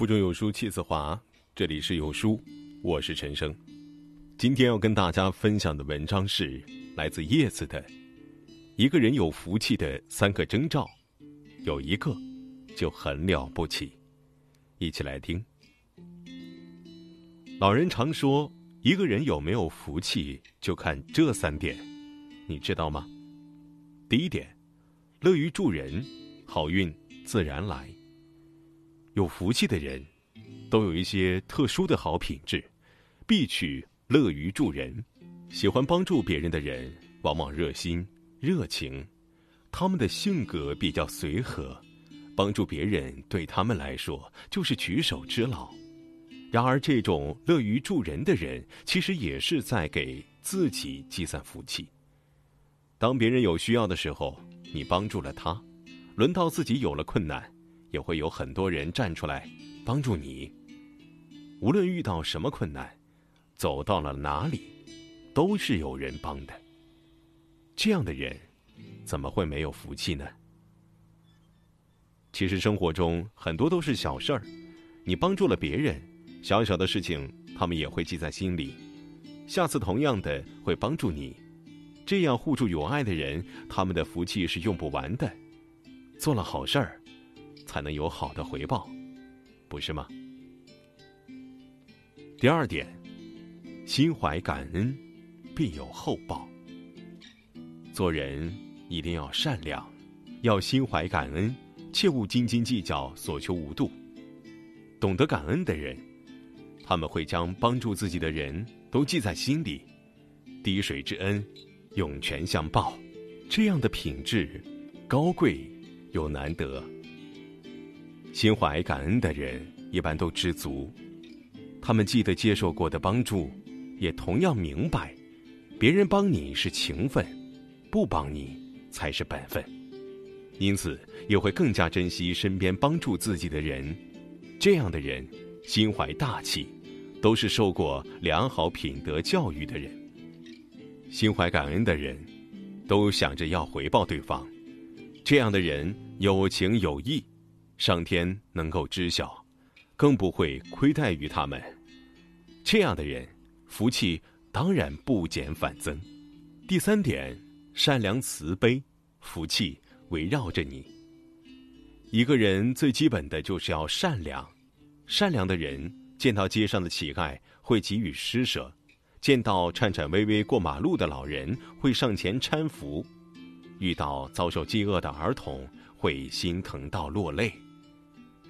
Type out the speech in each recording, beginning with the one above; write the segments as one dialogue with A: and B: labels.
A: 腹中有书气自华，这里是有书，我是陈生。今天要跟大家分享的文章是来自叶子的《一个人有福气的三个征兆》，有一个就很了不起。一起来听。老人常说，一个人有没有福气，就看这三点，你知道吗？第一点，乐于助人，好运自然来。有福气的人，都有一些特殊的好品质，必取乐于助人。喜欢帮助别人的人，往往热心、热情。他们的性格比较随和，帮助别人对他们来说就是举手之劳。然而，这种乐于助人的人，其实也是在给自己积攒福气。当别人有需要的时候，你帮助了他，轮到自己有了困难。也会有很多人站出来帮助你。无论遇到什么困难，走到了哪里，都是有人帮的。这样的人，怎么会没有福气呢？其实生活中很多都是小事儿，你帮助了别人，小小的事情他们也会记在心里，下次同样的会帮助你。这样互助有爱的人，他们的福气是用不完的。做了好事儿。才能有好的回报，不是吗？第二点，心怀感恩，必有厚报。做人一定要善良，要心怀感恩，切勿斤斤计较，所求无度。懂得感恩的人，他们会将帮助自己的人都记在心里，滴水之恩，涌泉相报。这样的品质，高贵又难得。心怀感恩的人一般都知足，他们记得接受过的帮助，也同样明白，别人帮你是情分，不帮你才是本分，因此也会更加珍惜身边帮助自己的人。这样的人心怀大气，都是受过良好品德教育的人。心怀感恩的人，都想着要回报对方，这样的人有情有义。上天能够知晓，更不会亏待于他们。这样的人，福气当然不减反增。第三点，善良慈悲，福气围绕着你。一个人最基本的就是要善良。善良的人见到街上的乞丐会给予施舍，见到颤颤巍巍过马路的老人会上前搀扶，遇到遭受饥饿的儿童会心疼到落泪。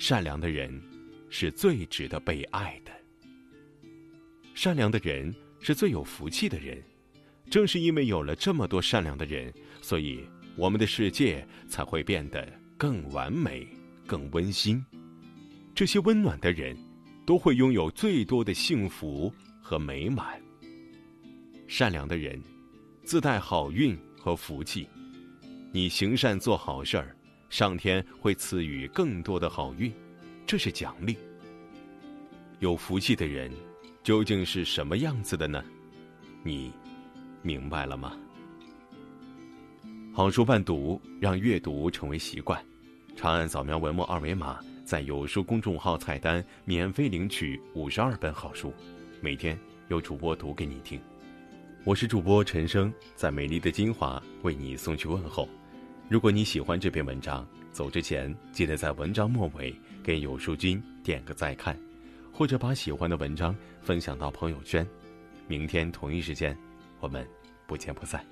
A: 善良的人是最值得被爱的。善良的人是最有福气的人。正是因为有了这么多善良的人，所以我们的世界才会变得更完美、更温馨。这些温暖的人，都会拥有最多的幸福和美满。善良的人，自带好运和福气。你行善做好事儿。上天会赐予更多的好运，这是奖励。有福气的人究竟是什么样子的呢？你明白了吗？好书伴读，让阅读成为习惯。长按扫描文末二维码，在有书公众号菜单免费领取五十二本好书，每天有主播读给你听。我是主播陈生，在美丽的金华为你送去问候。如果你喜欢这篇文章，走之前记得在文章末尾给有书君点个再看，或者把喜欢的文章分享到朋友圈。明天同一时间，我们不见不散。